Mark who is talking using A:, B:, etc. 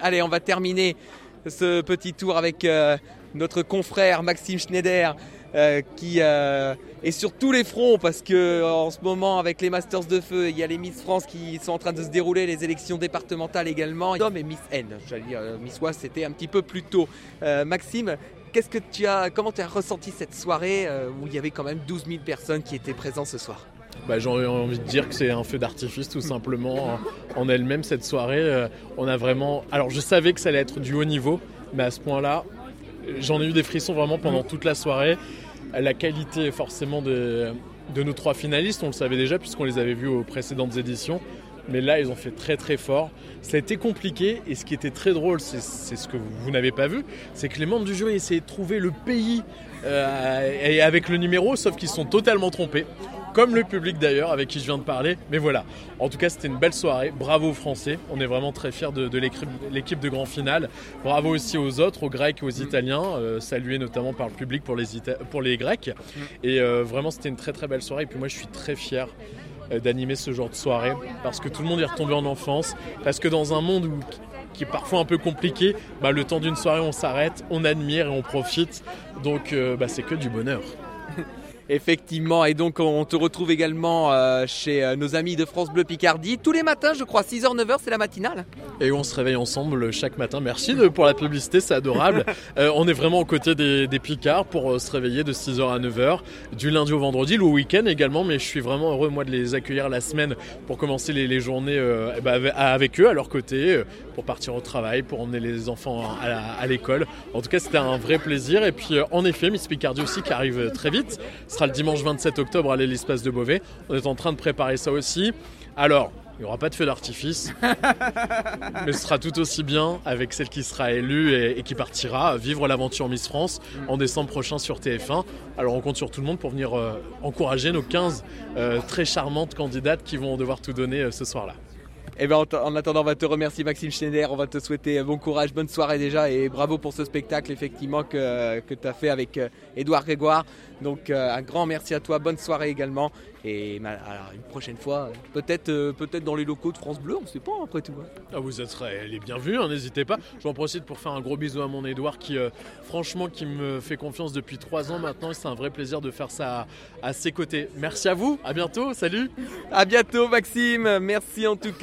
A: Allez, on va terminer ce petit tour avec euh, notre confrère Maxime Schneider euh, qui euh, est sur tous les fronts parce que en ce moment avec les Masters de Feu, il y a les Miss France qui sont en train de se dérouler, les élections départementales également. Homme et Miss N, j'allais dire Miss Oise, c'était un petit peu plus tôt. Maxime, qu'est-ce que tu as, comment tu as ressenti cette soirée où il y avait quand même 12 000 personnes qui étaient présentes ce soir?
B: Bah, J'ai envie de dire que c'est un feu d'artifice tout simplement en elle-même cette soirée. Euh, on a vraiment. Alors je savais que ça allait être du haut niveau, mais à ce point-là, j'en ai eu des frissons vraiment pendant toute la soirée. La qualité forcément de, nos trois finalistes, on le savait déjà puisqu'on les avait vus aux précédentes éditions. Mais là, ils ont fait très très fort. Ça a été compliqué et ce qui était très drôle, c'est ce que vous, n'avez pas vu, c'est que les membres du jury essayaient de trouver le pays euh, avec le numéro, sauf qu'ils sont totalement trompés comme le public d'ailleurs avec qui je viens de parler. Mais voilà, en tout cas c'était une belle soirée. Bravo aux Français, on est vraiment très fiers de, l'équipe de grand finale. Bravo aussi aux autres, aux Grecs et aux Italiens, euh, salués notamment par le public pour les, pour les Grecs. Et euh, vraiment c'était une très très belle soirée. Et puis moi je suis très fier euh, d'animer ce genre de soirée parce que tout le monde est retombé en enfance, parce que dans un monde qui est parfois un peu compliqué, bah, le temps d'une soirée on s'arrête, on admire et on profite. Donc bah, c'est que du bonheur.
A: Effectivement, et donc on te retrouve également euh, chez euh, nos amis de France Bleu Picardie. Tous les matins, je crois, 6h, 9h, c'est la matinale.
B: Et on se réveille ensemble chaque matin. Merci pour la publicité, c'est adorable. Euh, on est vraiment aux côtés des, Picards pour se réveiller de 6h à 9h, du lundi au vendredi, le week-end également. Mais je suis vraiment heureux, moi, de les accueillir la semaine pour commencer les, journées ben, avec eux, à leur côté, pour partir au travail, pour emmener les enfants à, l'école. En tout cas, c'était un vrai plaisir. Et puis, en effet, Miss Picardie aussi qui arrive très vite sera le dimanche 27 octobre à l'espace de Beauvais. On est en train de préparer ça aussi. Alors, il n'y aura pas de feu d'artifice, mais ce sera tout aussi bien avec celle qui sera élue et, qui partira vivre l'aventure Miss France en décembre prochain sur TF1. Alors on compte sur tout le monde pour venir euh, encourager nos 15 euh, très charmantes candidates qui vont devoir tout donner euh, ce soir-là.
A: Et eh ben, en attendant, on va te remercier Maxime Schneider, on va te souhaiter bon courage, bonne soirée déjà et bravo pour ce spectacle effectivement que, que tu as fait avec Édouard Grégoire. Donc euh, un grand merci à toi, bonne soirée également. Et une prochaine fois, peut-être euh, peut-être dans les locaux de France Bleu, on ne sait pas après tout. Hein.
B: Ah, vous êtes les bienvenus, hein, n'hésitez pas. J'en profite pour faire un gros bisou à mon Edouard qui euh, franchement qui me fait confiance depuis trois ans maintenant et c'est un vrai plaisir de faire ça à, à ses côtés. Merci à vous, à bientôt, salut
A: À bientôt Maxime, merci en tout cas.